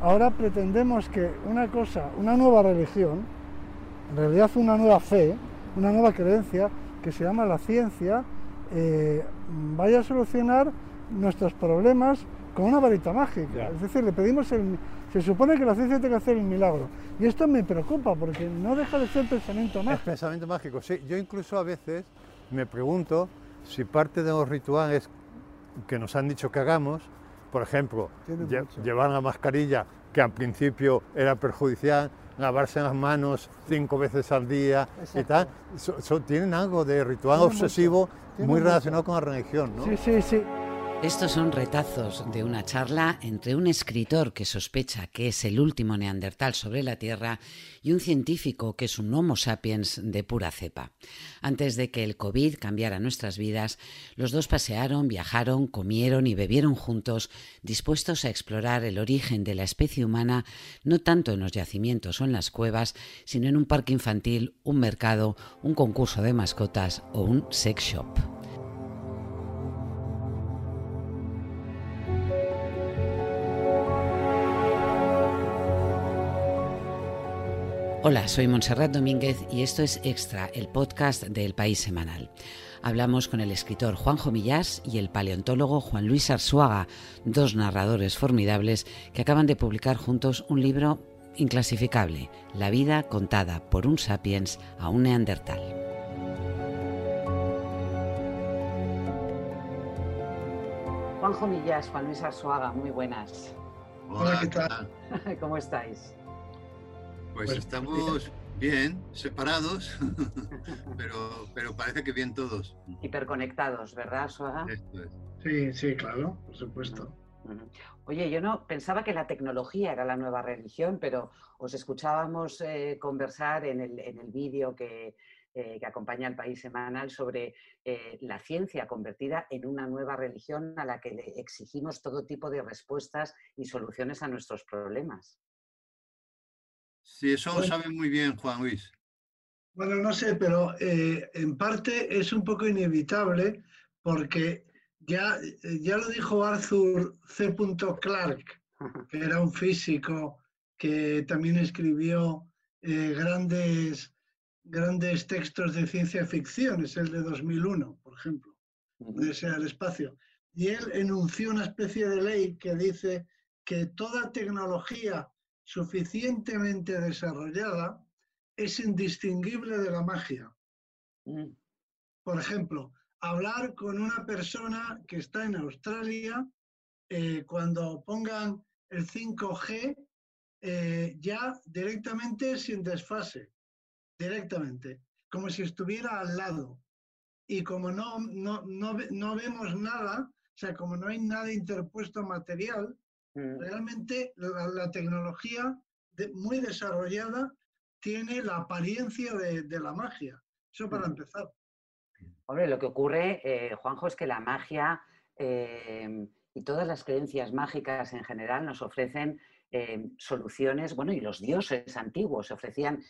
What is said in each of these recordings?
ahora pretendemos que una cosa, una nueva religión, en realidad una nueva fe, una nueva creencia, que se llama la ciencia, eh, vaya a solucionar nuestros problemas con una varita mágica. Es decir, le pedimos el... Se supone que la ciencia tiene que hacer el milagro. Y esto me preocupa porque no deja de ser pensamiento mágico. Es pensamiento mágico, sí. Yo incluso a veces me pregunto si parte de los rituales que nos han dicho que hagamos, por ejemplo, llevar la mascarilla, que al principio era perjudicial, lavarse las manos cinco veces al día y tal, tienen algo de ritual obsesivo muy relacionado con la religión, ¿no? Sí, sí, sí. Estos son retazos de una charla entre un escritor que sospecha que es el último neandertal sobre la Tierra y un científico que es un Homo sapiens de pura cepa. Antes de que el COVID cambiara nuestras vidas, los dos pasearon, viajaron, comieron y bebieron juntos, dispuestos a explorar el origen de la especie humana, no tanto en los yacimientos o en las cuevas, sino en un parque infantil, un mercado, un concurso de mascotas o un sex shop. Hola, soy Montserrat Domínguez y esto es Extra, el podcast del País Semanal. Hablamos con el escritor Juanjo Millás y el paleontólogo Juan Luis Arzuaga, dos narradores formidables que acaban de publicar juntos un libro inclasificable, La vida contada por un sapiens a un neandertal. Juanjo Millás, Juan Luis Arzuaga, muy buenas. Hola, ¿qué tal? ¿Cómo estáis? Pues, estamos bien, separados, pero, pero parece que bien todos. Hiperconectados, ¿verdad, Suaga? Sí, sí, claro, por supuesto. Oye, yo no pensaba que la tecnología era la nueva religión, pero os escuchábamos eh, conversar en el, en el vídeo que, eh, que, acompaña al País Semanal sobre eh, la ciencia convertida en una nueva religión a la que le exigimos todo tipo de respuestas y soluciones a nuestros problemas. Sí, eso lo sabe muy bien Juan Luis. Bueno, no sé, pero eh, en parte es un poco inevitable porque ya, ya lo dijo Arthur C. Clarke, que era un físico que también escribió eh, grandes, grandes textos de ciencia ficción, es el de 2001, por ejemplo, de ese al espacio. Y él enunció una especie de ley que dice que toda tecnología suficientemente desarrollada es indistinguible de la magia. Mm. Por ejemplo, hablar con una persona que está en Australia, eh, cuando pongan el 5G, eh, ya directamente sin desfase, directamente, como si estuviera al lado. Y como no, no, no, no vemos nada, o sea, como no hay nada interpuesto material. Realmente la, tecnología muy desarrollada tiene la apariencia de, la magia. Eso para mm. empezar. Hombre, lo que ocurre, eh, Juanjo, es que la magia em, y todas las creencias mágicas en general nos ofrecen em, soluciones, bueno, y los dioses antiguos ofrecían,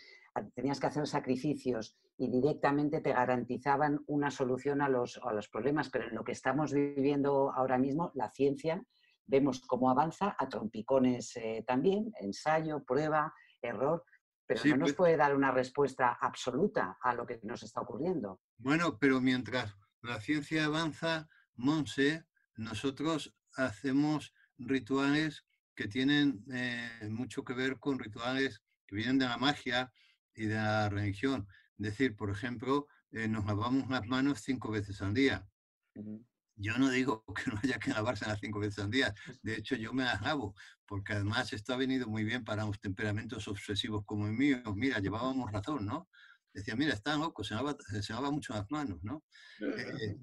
tenías que hacer sacrificios y directamente te garantizaban una solución a los, a los problemas, pero en lo que estamos viviendo ahora mismo, la ciencia vemos cómo avanza a trompicones eh, también, ensayo, prueba, error, pero no nos pues puede dar una respuesta absoluta a lo que nos está ocurriendo. Bueno, pero mientras la ciencia avanza, Monse, nosotros hacemos rituales que tienen eh, mucho que ver con rituales que vienen de la magia y de la religión. Es decir, por ejemplo, eh, nos lavamos las manos cinco veces al día. Yo no digo que no haya que lavarse las cinco veces al día. De hecho, yo me las porque además esto ha venido muy bien para los temperamentos obsesivos como el mío. Mira, llevábamos razón, ¿no? Decía, mira, está loco, se lava, se lava mucho las manos, ¿no? Eh,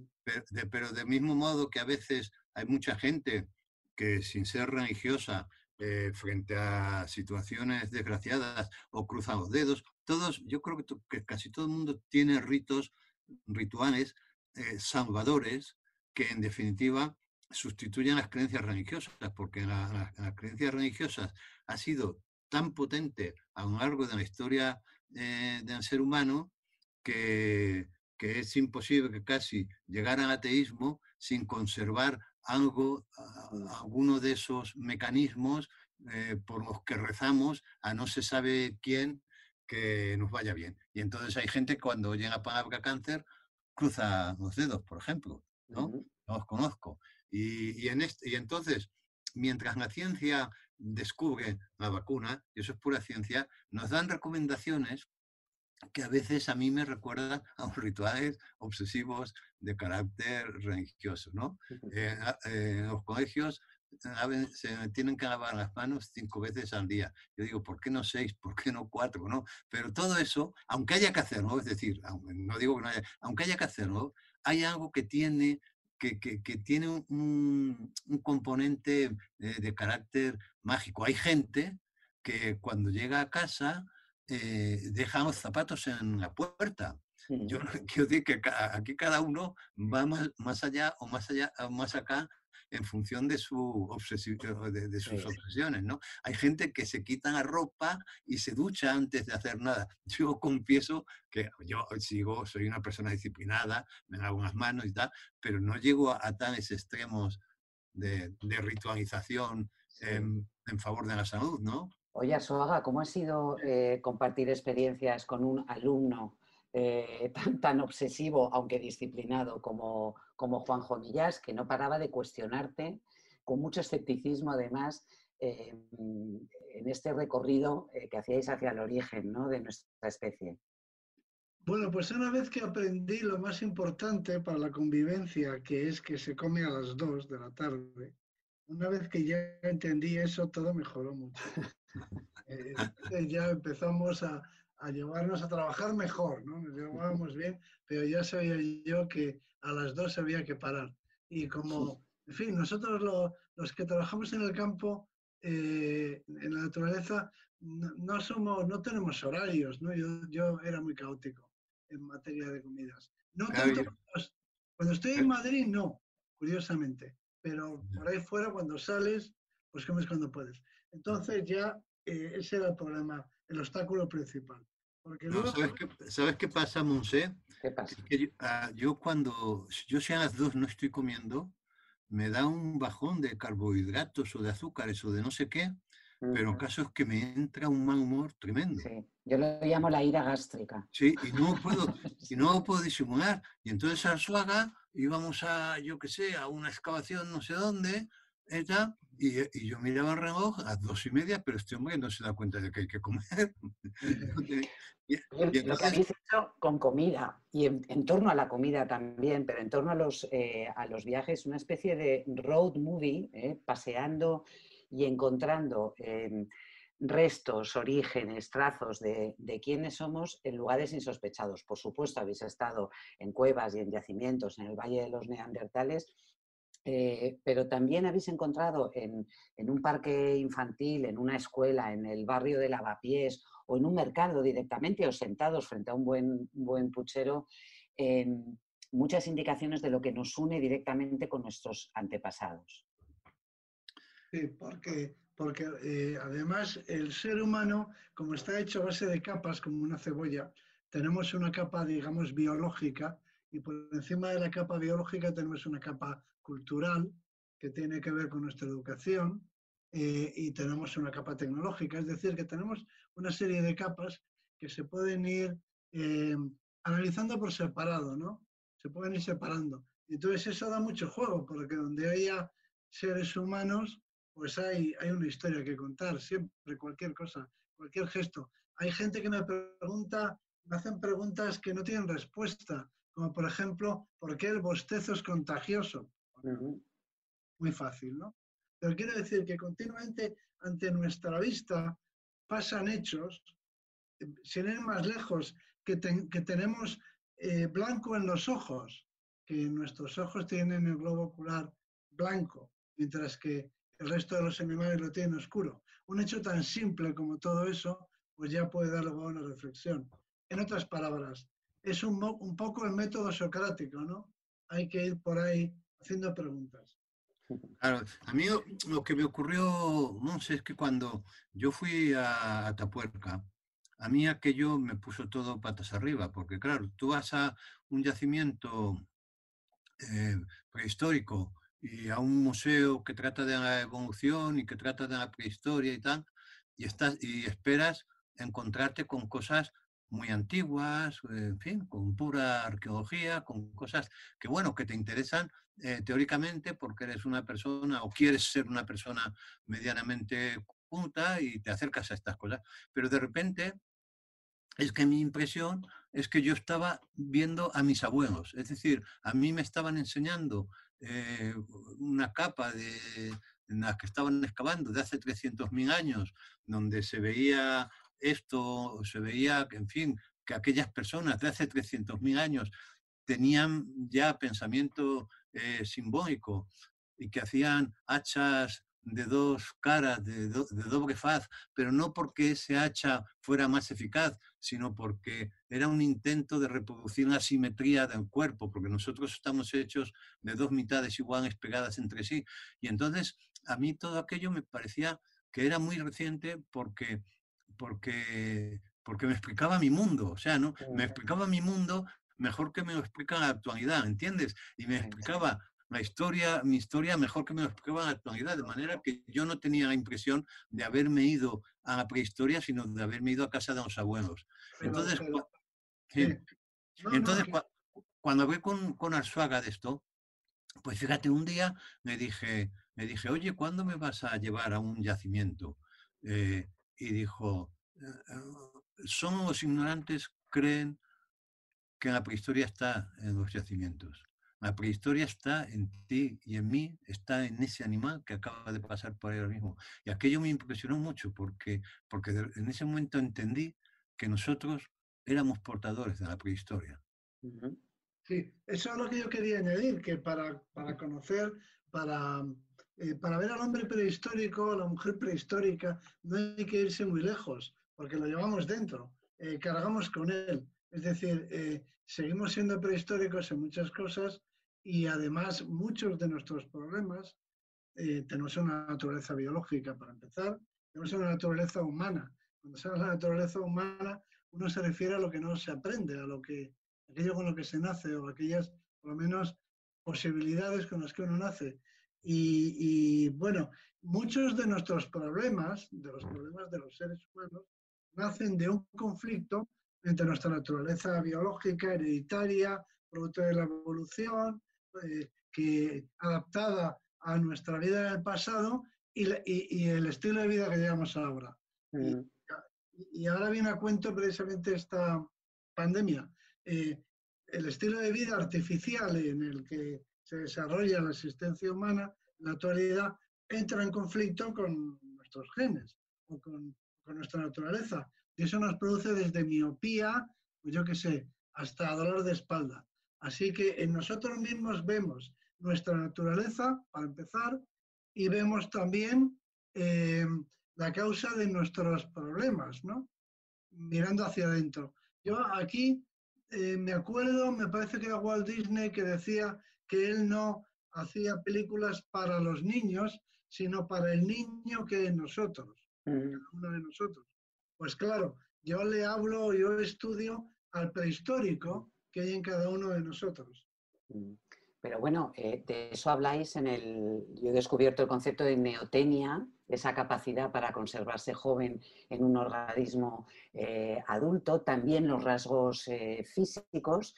pero, del mismo modo que a veces hay mucha gente que sin ser religiosa, eh, frente a situaciones desgraciadas o cruzan los dedos, todos, yo creo que, casi todo el mundo tiene ritos, rituales eh, salvadores que en definitiva sustituyen las creencias religiosas, porque las creencias religiosas ha sido tan potente a lo largo de la historia eh, del ser humano que, que, es imposible que casi llegar al ateísmo sin conservar algo, alguno de esos mecanismos eh, por los que rezamos a no se sabe quién que nos vaya bien. Y entonces hay gente cuando llega a palabra cáncer cruza los dedos, por ejemplo, ¿no? No los conozco. Y, en este, y entonces, mientras la ciencia descubre la vacuna, y eso es pura ciencia, nos dan recomendaciones que a veces a mí me recuerdan a rituales obsesivos de carácter religioso, ¿no? Eh, eh, en los colegios se tienen que lavar las manos cinco veces al día. Yo digo, ¿por qué no seis? ¿Por qué no cuatro? ¿no? Pero todo eso, aunque haya que hacerlo, es decir, no digo que no haya, aunque haya que hacerlo, hay algo que tiene que, que, que, tiene un, un componente de, de, carácter mágico. Hay gente que cuando llega a casa eh, deja los zapatos en la puerta. Yo quiero decir que aquí cada uno va más, más allá o más allá o más acá en función de, su de, de, sus obsesiones, ¿no? Hay gente que se quita la ropa y se ducha antes de hacer nada. Yo confieso que yo sigo, soy una persona disciplinada, me lavo las manos y tal, pero no llego a, tales extremos de, ritualización en, en, favor de la salud, ¿no? Oye, Asoaga, ¿cómo ha sido eh, compartir experiencias con un alumno eh, tan, obsesivo, aunque disciplinado, como, como Juanjo Millás, que no paraba de cuestionarte con mucho escepticismo, además, eh, en este recorrido eh, que hacíais hacia el origen de nuestra especie? Bueno, pues una vez que aprendí lo más importante para la convivencia, que es que se come a las dos de la tarde, una vez que ya entendí eso, todo mejoró mucho. ya empezamos a, a llevarnos a trabajar mejor, ¿no? Nos llevábamos bien, pero ya sabía yo que a las dos había que parar. Y como, en fin, nosotros los que trabajamos en el campo, eh, en la naturaleza, no, somos, no tenemos horarios, ¿no? Yo, yo era muy caótico en materia de comidas. No tanto cuando, estoy en Madrid, no, curiosamente, pero por ahí fuera, cuando sales, pues comes cuando puedes. Entonces ya eh, ese era el problema el obstáculo principal. Porque ¿sabes, qué, pasa, Monse? Ah, yo, cuando, yo si a las dos no estoy comiendo, me da un bajón de carbohidratos o de azúcares o de no sé qué, pero el caso es que me entra un mal humor tremendo. Sí. Yo lo llamo la ira gástrica. Sí, y no puedo, y no puedo disimular. Y entonces a Suaga íbamos a, yo qué sé, a una excavación no sé dónde, ella, y, y, yo miraba el reloj a dos y media, pero este hombre no se da cuenta de que hay que comer. Lo que habéis hecho con comida y en, torno a la comida también, pero en torno a los, eh, a los viajes, una especie de road movie, eh, paseando y encontrando em, restos, orígenes, trazos de, de quiénes somos en lugares insospechados. Por supuesto, habéis estado en cuevas y en yacimientos en el Valle de los Neandertales eh, pero también habéis encontrado en, un parque infantil, en una escuela, en el barrio de Lavapiés o en un mercado directamente o sentados frente a un buen, buen puchero, muchas indicaciones de lo que nos une directamente con nuestros antepasados. Sí, porque, porque eh, además el ser humano, como está hecho a base de capas, como una cebolla, tenemos una capa, digamos, biológica y por encima de la capa biológica tenemos una capa cultural que tiene que ver con nuestra educación eh, y tenemos una capa tecnológica, es decir, que tenemos una serie de capas que se pueden ir eh, analizando por separado, ¿no? Se pueden ir separando. Entonces eso da mucho juego, porque donde haya seres humanos, pues hay, hay una historia que contar, siempre, cualquier cosa, cualquier gesto. Hay gente que me pregunta, me hacen preguntas que no tienen respuesta, como por ejemplo, ¿por qué el bostezo es contagioso? Muy fácil, ¿no? Pero quiero decir que continuamente ante nuestra vista pasan hechos, sin ir más lejos, que, que tenemos eh, blanco en los ojos, que nuestros ojos tienen el globo ocular blanco, mientras que el resto de los animales lo tienen oscuro. Un hecho tan simple como todo eso, pues ya puede dar lugar a una reflexión. En otras palabras, es un, un poco el método socrático, ¿no? Hay que ir por ahí haciendo preguntas. Claro, a mí lo que me ocurrió, no sé, es que cuando yo fui a Atapuerca, a mí aquello me puso todo patas arriba, porque claro, tú vas a un yacimiento eh, prehistórico y a un museo que trata de la evolución y que trata de la prehistoria y tal, y, estás, y esperas encontrarte con cosas muy antiguas, en fin, con pura arqueología, con cosas que, bueno, que te interesan eh, teóricamente porque eres una persona o quieres ser una persona medianamente punta y te acercas a estas cosas. Pero de repente es que mi impresión es que yo estaba viendo a mis abuelos, es decir, a mí me estaban enseñando eh, una capa de, en la que estaban excavando de hace 300.000 años, donde se veía esto, se veía que, en fin, que aquellas personas de hace 300.000 años tenían ya pensamiento eh, simbólico y que hacían hachas de dos caras, de, doble faz, pero no porque ese hacha fuera más eficaz, sino porque era un intento de reproducir la simetría del cuerpo, porque nosotros estamos hechos de dos mitades iguales pegadas entre sí. Y entonces a mí todo aquello me parecía que era muy reciente porque, porque, porque me explicaba mi mundo, o sea, ¿no? Me explicaba mi mundo mejor que me lo explica la actualidad, ¿entiendes? Y me explicaba la historia, mi historia mejor que me lo explicaba la actualidad, de manera que yo no tenía la impresión de haberme ido a la prehistoria, sino de haberme ido a casa de los abuelos. entonces, entonces cuando hablé con, con Arzuaga de esto, pues fíjate, un día me dije, me dije, oye, ¿cuándo me vas a llevar a un yacimiento? Eh, y dijo, eh, eh, son los ignorantes creen que la prehistoria está en los yacimientos. La prehistoria está en ti y en mí, está en ese animal que acaba de pasar por ahí ahora mismo. Y aquello me impresionó mucho porque, porque en ese momento entendí que nosotros éramos portadores de la prehistoria. Sí, eso es lo que yo quería añadir, que para, para conocer, para, eh, para ver al hombre prehistórico, a la mujer prehistórica, no hay que irse muy lejos, porque lo llevamos dentro, eh, cargamos con él. Es decir, eh, seguimos siendo prehistóricos en muchas cosas y además muchos de nuestros problemas tenemos una naturaleza biológica, para empezar, tenemos una naturaleza humana. Cuando se habla de naturaleza humana, uno se refiere a lo que no se aprende, a lo que, aquello con lo que se nace o aquellas, por lo menos, posibilidades con las que uno nace. Y, y, bueno, muchos de nuestros problemas, de los problemas de los seres humanos, nacen de un conflicto entre nuestra naturaleza biológica, hereditaria, producto de la evolución, eh, que adaptada a nuestra vida del pasado y, el estilo de vida que llevamos ahora. Mm. Y, ahora viene a cuento precisamente esta pandemia. Eh, el estilo de vida artificial en el que se desarrolla la existencia humana la actualidad entra en conflicto con nuestros genes o con, con nuestra naturaleza. Y eso nos produce desde miopía, pues yo qué sé, hasta dolor de espalda. Así que en nosotros mismos vemos nuestra naturaleza, para empezar, y vemos también eh, la causa de nuestros problemas, ¿no? Mirando hacia adentro. Yo aquí eh, me acuerdo, me parece que era Walt Disney que decía que él no hacía películas para los niños, sino para el niño que nosotros, mm. cada uno de nosotros. Pues claro, yo le hablo, yo estudio al prehistórico que hay en cada uno de nosotros. Mm. Pero bueno, eh, de eso habláis en el... Yo he descubierto el concepto de neotenia, esa capacidad para conservarse joven en un organismo eh, adulto, también los rasgos eh, físicos,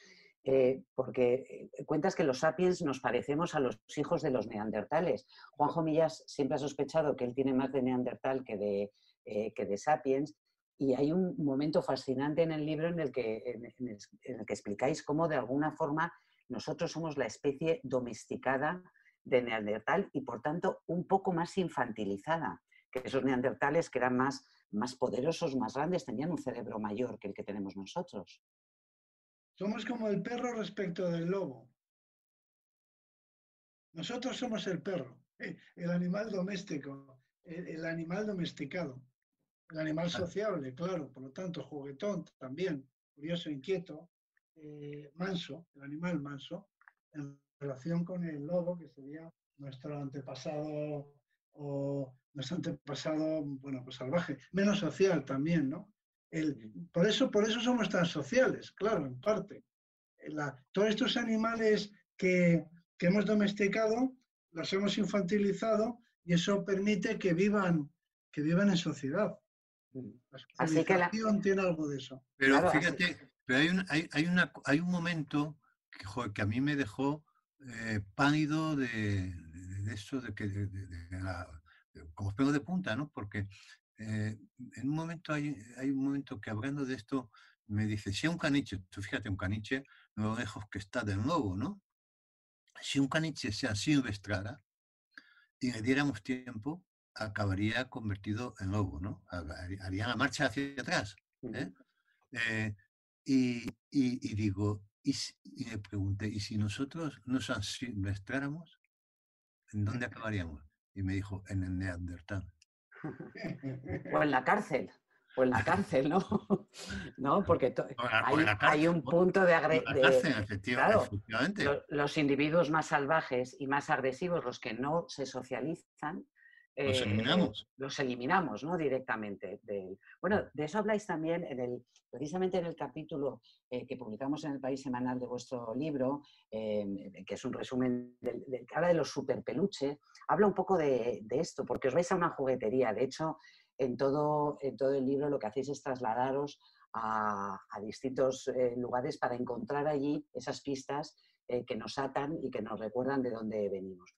porque cuentas que los sapiens nos parecemos a los hijos de los neandertales. Juanjo Millas siempre ha sospechado que él tiene más de neandertal que de, que de sapiens, y hay un momento fascinante en el libro en el, que, en, el, que explicáis cómo de alguna forma nosotros somos la especie domesticada de Neandertal y por tanto un poco más infantilizada que esos neandertales que eran más, más poderosos, más grandes, tenían un cerebro mayor que el que tenemos nosotros. Somos como el perro respecto del lobo. Nosotros somos el perro, eh, el animal doméstico, el animal domesticado. El animal sociable, claro, por lo tanto, juguetón también, curioso, inquieto, eh, manso, el animal manso, en relación con el lobo, que sería nuestro antepasado o nuestro antepasado, bueno, pues salvaje, menos social también, ¿no? El, por, eso, por eso somos tan sociales, claro, en parte. todos estos animales que, que hemos domesticado las hemos infantilizado y eso permite que vivan, que vivan en sociedad. Mm. así que la... tiene algo de eso. Pero fíjate, pero hay un, hay, una, hay un momento que, que a mí me dejó eh, pálido de, de, eso, de que de, la, como pego de punta, ¿no? Porque eh, en un momento hay, hay un momento que hablando de esto me dice, si un caniche, tú fíjate, un caniche, lo lejos que está del lobo, ¿no? Si un caniche se silvestrara y le diéramos tiempo, acabaría convertido en lobo, ¿no? Haría la marcha hacia atrás. ¿eh? Eh, y, y, digo, y, y, le pregunté, ¿y si nosotros nos silvestráramos, en dónde acabaríamos? Y me dijo, en el Neandertal. O en la cárcel o en la cárcel, ¿no? ¿No? Porque hay, un punto de agresión. los individuos más salvajes y más agresivos, los que no se socializan, los eh, eliminamos. los eliminamos, ¿no? Directamente. Bueno, de eso habláis también en el, precisamente en el capítulo eh, que publicamos en el País Semanal de vuestro libro, eh, que es un resumen del, que habla de los superpeluches, habla un poco de, de, esto, porque os vais a una juguetería. De hecho, en todo, en todo el libro lo que hacéis es trasladaros a, distintos lugares para encontrar allí esas pistas que nos atan y que nos recuerdan de dónde venimos.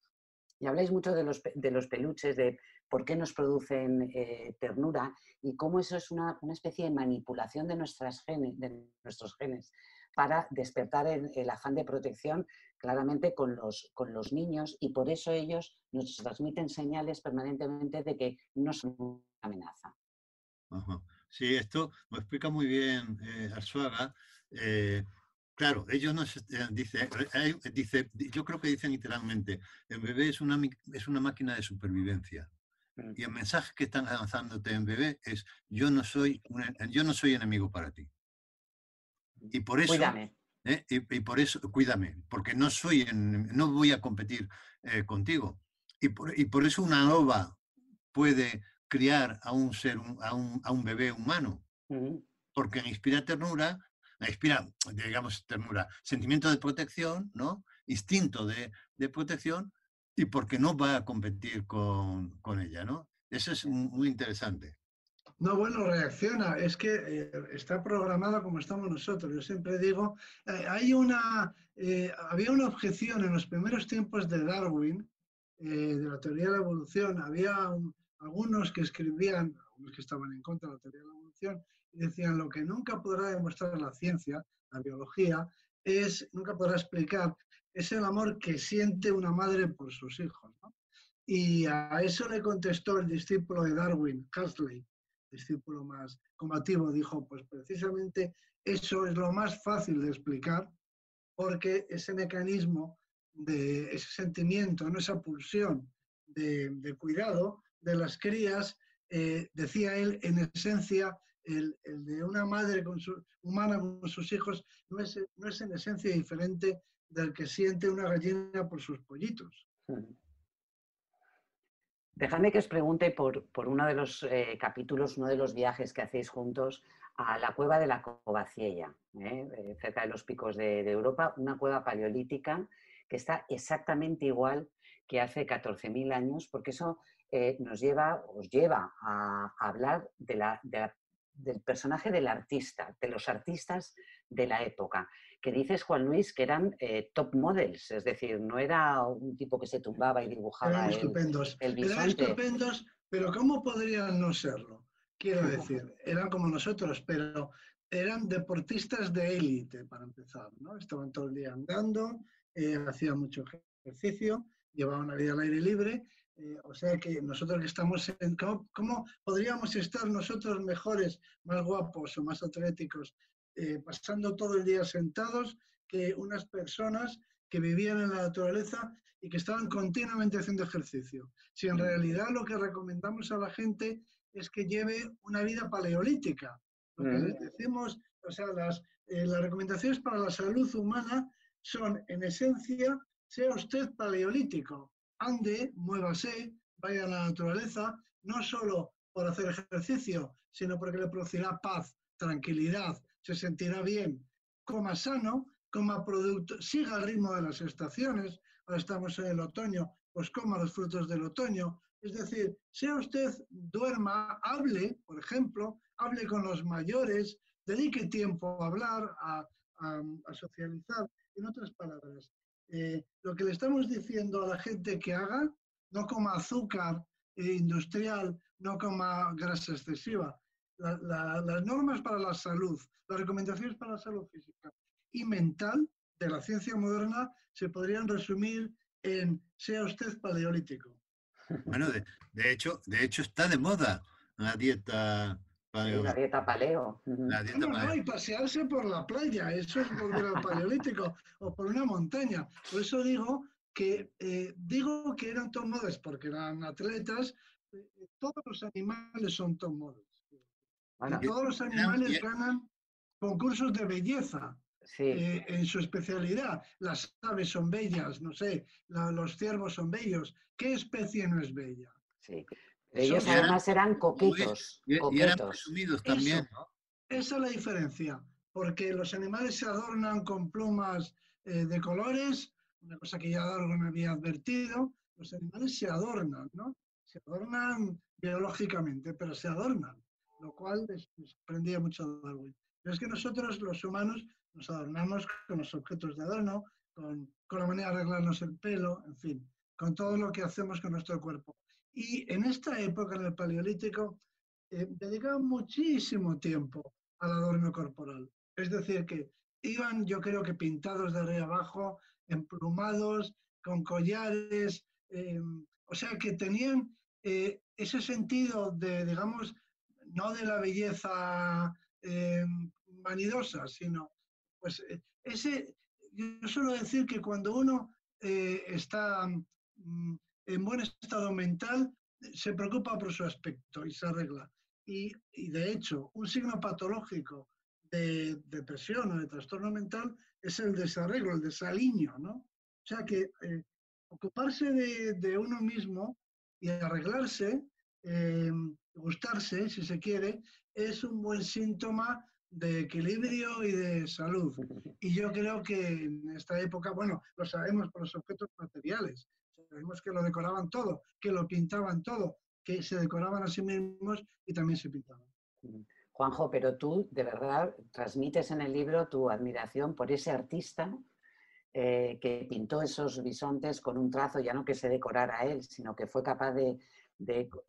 Y habláis mucho de los, de los peluches, de por qué nos producen eh, ternura y cómo eso es una, una, especie de manipulación de, nuestras genes, de nuestros genes para despertar el, afán de protección claramente con los, con los niños y por eso ellos nos transmiten señales permanentemente de que no son una amenaza. Sí, esto lo explica muy bien eh, Arzuaga. Eh, claro, ellos nos eh, dice, eh, dice, yo creo que dicen literalmente, el bebé es una, es una máquina de supervivencia. Mm. Y el mensaje que están lanzándote en bebé es yo no soy yo no soy enemigo para ti. Y por eso, cuídame. ¿eh? y, por eso, cuídame, porque no soy, no voy a competir eh, contigo. Y por, y por, eso una loba puede criar a un ser, a un, a un bebé humano, porque inspira ternura, inspira, digamos, ternura, sentimiento de protección, ¿no? Instinto de, de protección, y porque no va a competir con, con ella, ¿no? Eso es muy interesante. No, bueno, reacciona. Es que eh, está programado como estamos nosotros. Yo siempre digo, eh, hay una, eh, había una objeción en los primeros tiempos de Darwin, de la teoría de la evolución. Había algunos que escribían, algunos que estaban en contra de la teoría de la evolución, decían lo que nunca podrá demostrar la ciencia, la biología, es, nunca podrá explicar, es el amor que siente una madre por sus hijos. Y a eso le contestó el discípulo de Darwin, Huxley, discípulo más combativo, dijo, pues precisamente eso es lo más fácil de explicar, porque ese mecanismo de ese sentimiento, ¿no? esa pulsión de, cuidado de las crías, eh, decía él, en esencia, el, de una madre con su, humana con sus hijos no es, no es en esencia diferente del que siente una gallina por sus pollitos. Dejadme que os pregunte por, uno de los eh, capítulos, uno de los viajes que hacéis juntos a la cueva de la Covaciella, ¿eh? Eh, cerca de los picos de, Europa, una cueva paleolítica que está exactamente igual que hace 14.000 años, porque eso nos lleva, os lleva a, hablar de la, del personaje del artista, de los artistas de la época que dices, Juan Luis, que eran eh, top models, es decir, no era un tipo que se tumbaba y dibujaba eran estupendos. Eran estupendos, pero ¿cómo podrían no serlo? Quiero decir, eran como nosotros, pero eran deportistas de élite, para empezar, ¿no? Estaban todo el día andando, eh, hacían mucho ejercicio, llevaban una vida al aire libre, eh, o sea que nosotros que estamos en... ¿cómo, podríamos estar nosotros mejores, más guapos o más atléticos eh, pasando todo el día sentados que unas personas que vivían en la naturaleza y que estaban continuamente haciendo ejercicio. Si en mm. realidad lo que recomendamos a la gente es que lleve una vida paleolítica. Lo que mm. les decimos, o sea, las, eh, las recomendaciones para la salud humana son, en esencia, sea usted paleolítico, ande, muévase, vaya a la naturaleza, no solo por hacer ejercicio, sino porque le producirá paz, tranquilidad, se sentirá bien, coma sano, coma producto, siga el ritmo de las estaciones, ahora estamos en el otoño, pues coma los frutos del otoño. Es decir, sea usted duerma, hable, por ejemplo, hable con los mayores, dedique tiempo a hablar, a, socializar. En otras palabras, eh, lo que le estamos diciendo a la gente que haga, no coma azúcar industrial, no coma grasa excesiva. las normas para la salud, las recomendaciones para la salud física y mental de la ciencia moderna se podrían resumir en sea usted paleolítico. Bueno, de, hecho, de hecho está de moda la dieta paleo. la dieta paleo. La dieta no, y pasearse por la playa, eso es volver al paleolítico, o por una montaña. Por eso digo que eh, digo que eran top models porque eran atletas, eh, todos los animales son top models. todos los animales ganan concursos de belleza. Eh, en su especialidad. Las aves son bellas, no sé, los ciervos son bellos. ¿Qué especie no es bella? Sí. Ellos además eran coquetos. Y, eran presumidos también. Esa es la diferencia, porque los animales se adornan con plumas eh, de colores, una cosa que ya Darwin había advertido, los animales se adornan, ¿no? Se adornan biológicamente, pero se adornan, lo cual les, sorprendía mucho a Darwin. Pero es que nosotros, los humanos, nos adornamos con los objetos de adorno, con, la manera de arreglarnos el pelo, en fin, con todo lo que hacemos con nuestro cuerpo. Y en esta época, en el Paleolítico, eh, dedicaban muchísimo tiempo al adorno corporal. Es decir, que iban, yo creo que pintados de arriba abajo, emplumados, con collares, em, o sea, que tenían eh, ese sentido de, digamos, no de la belleza em, vanidosa, sino pues eh, ese, yo suelo decir que cuando uno eh, está mm, en buen estado mental, se preocupa por su aspecto y se arregla. Y, de hecho, un signo patológico de depresión o de trastorno mental es el desarreglo, el desaliño, ¿no? O sea que eh, ocuparse de, uno mismo y arreglarse, gustarse, si se quiere, es un buen síntoma de equilibrio y de salud. Y yo creo que en esta época, bueno, lo sabemos por los objetos materiales, sabemos que lo decoraban todo, que lo pintaban todo, que se decoraban a sí mismos y también se pintaban. Juanjo, pero tú de verdad transmites en el libro tu admiración por ese artista eh, que pintó esos bisontes con un trazo, ya no que se decorara él, sino que fue capaz de,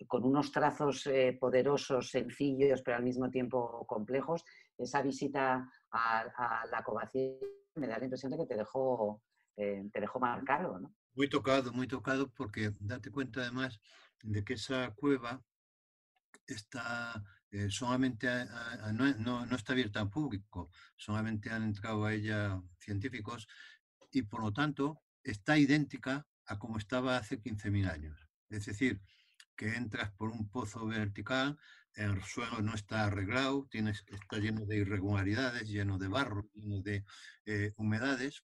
con unos trazos eh, poderosos, sencillos, pero al mismo tiempo complejos, esa visita a, la Covacía me da la impresión de que te dejó, eh, te dejó marcado. ¿no? Muy tocado, muy tocado, porque date cuenta además de que esa cueva está eh, solamente no, no, está abierta al público, solamente han entrado a ella científicos y por lo tanto está idéntica a como estaba hace 15.000 años. Es decir, que entras por un pozo vertical, el suelo no está arreglado, tienes, está lleno de irregularidades, lleno de barro, lleno de eh, humedades,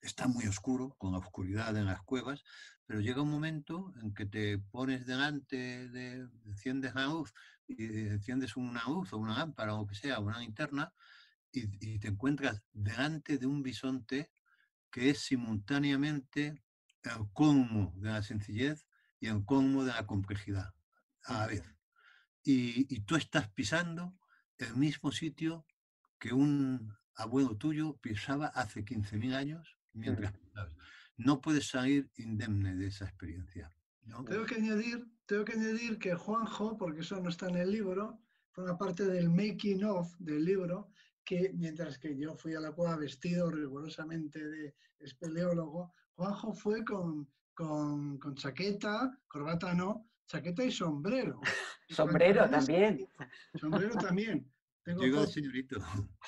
está muy oscuro, con la oscuridad en las cuevas, pero llega un momento en que te pones delante de, enciendes la luz, y enciendes una luz o una lámpara o lo que sea, una linterna, y, y te encuentras delante de un bisonte que es simultáneamente el colmo de la sencillez y el colmo de la complejidad a la vez. Y, tú estás pisando el mismo sitio que un abuelo tuyo pisaba hace 15.000 años mientras No puedes salir indemne de esa experiencia. Tengo, que añadir, tengo que añadir que Juanjo, porque eso no está en el libro, fue una parte del making of del libro, que mientras que yo fui a la cueva vestido rigurosamente de espeleólogo, Juanjo fue con, con, con chaqueta, corbata no, chaqueta y sombrero. sombrero también. Sombrero también. Tengo señorito.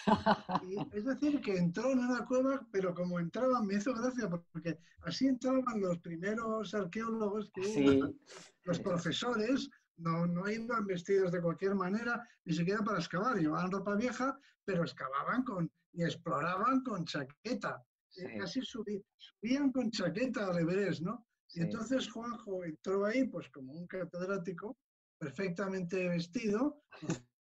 es decir, que entró en una cueva, pero como entraban, me hizo gracia, porque así entraban los primeros arqueólogos que los profesores, no, no iban vestidos de cualquier manera, ni siquiera para excavar, llevaban ropa vieja, pero excavaban con, y exploraban con chaqueta. Casi subían con chaqueta al Everest, ¿no? Y entonces Juanjo entró ahí, pues como un catedrático, perfectamente vestido,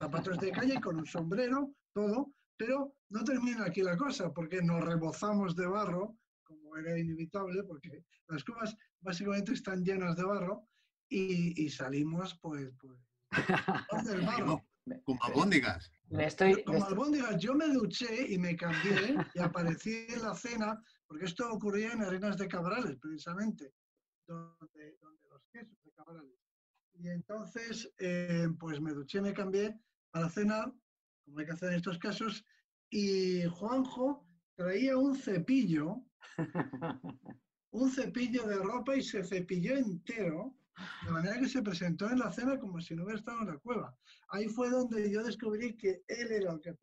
zapatos de calle, con un sombrero, todo, pero no termina aquí la cosa, porque nos rebozamos de barro, como era inevitable, porque las cuevas básicamente están llenas de barro y, salimos pues, pues del barro. Como albóndigas. Como albóndigas, yo me duché y me cambié y aparecí en la cena, porque esto ocurría en Arenas de Cabrales, precisamente, donde, los quesos de Cabrales. Y entonces, eh, pues me duché, me cambié para cenar, como hay que hacer en estos casos, y Juanjo traía un cepillo, un cepillo de ropa y se cepilló entero, de manera que se presentó en la cena como si no hubiera estado en la cueva. Ahí fue donde yo descubrí que él era el que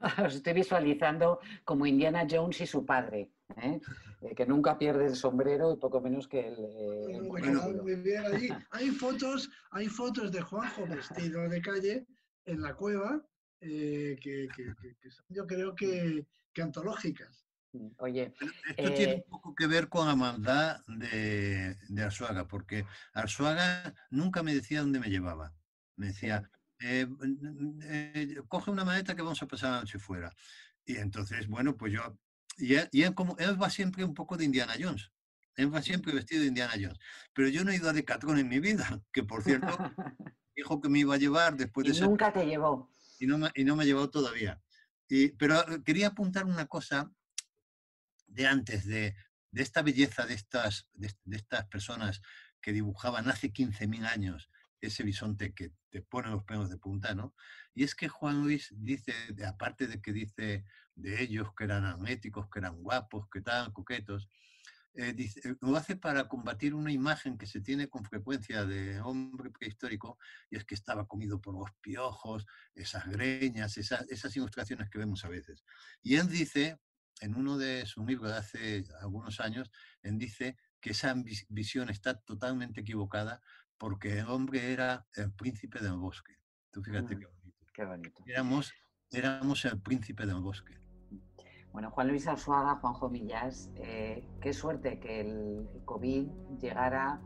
Os estoy visualizando como Indiana Jones y su padre, ¿eh? Eh, que nunca pierde el sombrero y poco menos que el. Eh, hay fotos, hay fotos de Juanjo vestido de calle en la cueva eh, que, son, yo creo que, antológicas. Mm, oye, esto tiene eh un poco que ver con la maldad de, de, Arzuaga, porque Arzuaga nunca me decía dónde me llevaba. Me decía, eh, coge una maleta que vamos a pasar la noche fuera. Y entonces, bueno, pues yo, y él, como, él va siempre un poco de Indiana Jones. Él va siempre vestido de Indiana Jones. Pero yo no he ido a Decathlon en mi vida, que por cierto, dijo que me iba a llevar después de... nunca te llevó y no me, y no me ha llevado todavía. Y, pero eh, quería apuntar una cosa de antes, de, de esta belleza de estas, de, estas personas que dibujaban hace 15.000 años ese bisonte que te pone los pelos de punta, ¿no? Y es que Juan Luis dice, aparte de que dice de ellos que eran atléticos, que eran guapos, que estaban coquetos, eh, eh, lo hace para combatir una imagen que se tiene con frecuencia de hombre prehistórico, y es que estaba comido por los piojos, esas greñas, esas ilustraciones que vemos a veces. Y él dice, en uno de sus libros de hace algunos años, él dice que esa visión está totalmente equivocada porque el hombre era el príncipe del bosque. Tú fíjate mm, qué bonito. Éramos, éramos el príncipe del bosque. Bueno, Juan Luis Arzuaga, Juanjo Millas, eh, qué suerte que el COVID llegara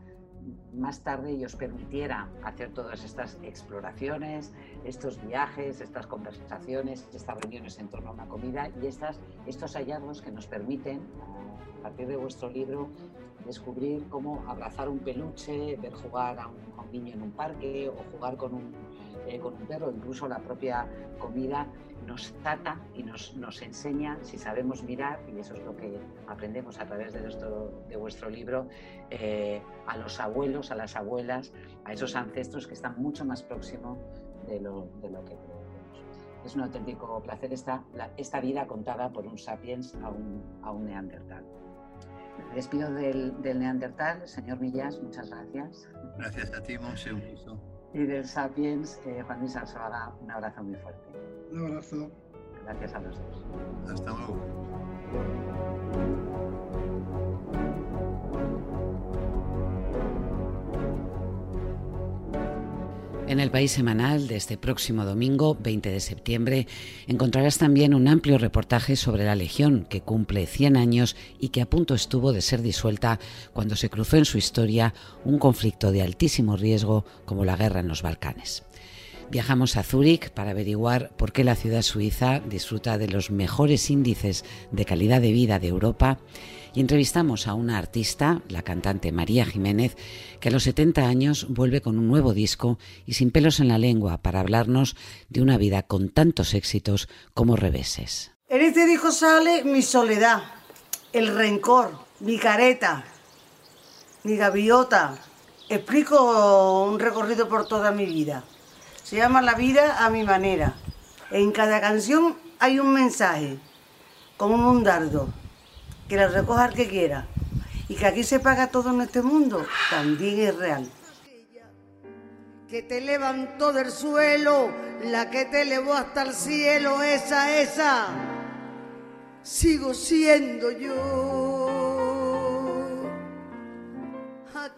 más tarde y os permitiera hacer todas estas exploraciones, estos viajes, estas conversaciones, estas reuniones en torno a una comida y estas, estos hallazgos que nos permiten, a partir de vuestro libro, descubrir cómo abrazar un peluche, ver jugar a un, niño en un parque o jugar con un, eh, con un perro, incluso la propia comida nos trata y nos, nos, enseña, si sabemos mirar, y eso es lo que aprendemos a través de, nuestro, de vuestro libro, eh, a los abuelos, a las abuelas, a esos ancestros que están mucho más próximos de lo, de lo que creemos. Es un auténtico placer esta, esta vida contada por un sapiens a un, a un neandertal. Me despido del, del, neandertal, señor Millas, muchas gracias. Gracias a ti, Monse, un Y del sapiens, eh, Juan Luis Arzuaga, un abrazo muy fuerte. Un abrazo. Gracias a los dos. Hasta luego. En el País Semanal de este próximo domingo, 20 de septiembre, encontrarás también un amplio reportaje sobre la Legión, que cumple 100 años y que a punto estuvo de ser disuelta cuando se cruzó en su historia un conflicto de altísimo riesgo como la guerra en los Balcanes. Viajamos a Zúrich para averiguar por qué la ciudad suiza disfruta de los mejores índices de calidad de vida de Europa y entrevistamos a una artista, la cantante María Jiménez, que a los 70 años vuelve con un nuevo disco y sin pelos en la lengua para hablarnos de una vida con tantos éxitos como reveses. En este disco sale mi soledad, el rencor, mi careta, mi gaviota. Explico un recorrido por toda mi vida. Se llama La vida a mi manera. En cada canción hay un mensaje, como un dardo, que la recoja el que quiera. Y que aquí se paga todo en este mundo, también es real. Que te levantó del suelo, la que te elevó hasta el cielo, esa, esa, sigo siendo yo.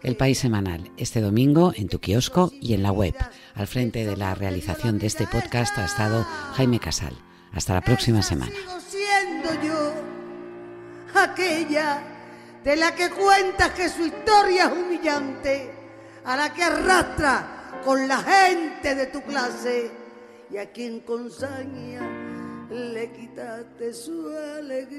El País Semanal, este domingo en tu kiosco y en la web. Al frente de la realización de este podcast ha estado Jaime Casal. Hasta la próxima semana. Aquella de la que cuentas que su historia es humillante, a la que arrastra con la gente de tu clase y a quien con saña le quitaste su alegría.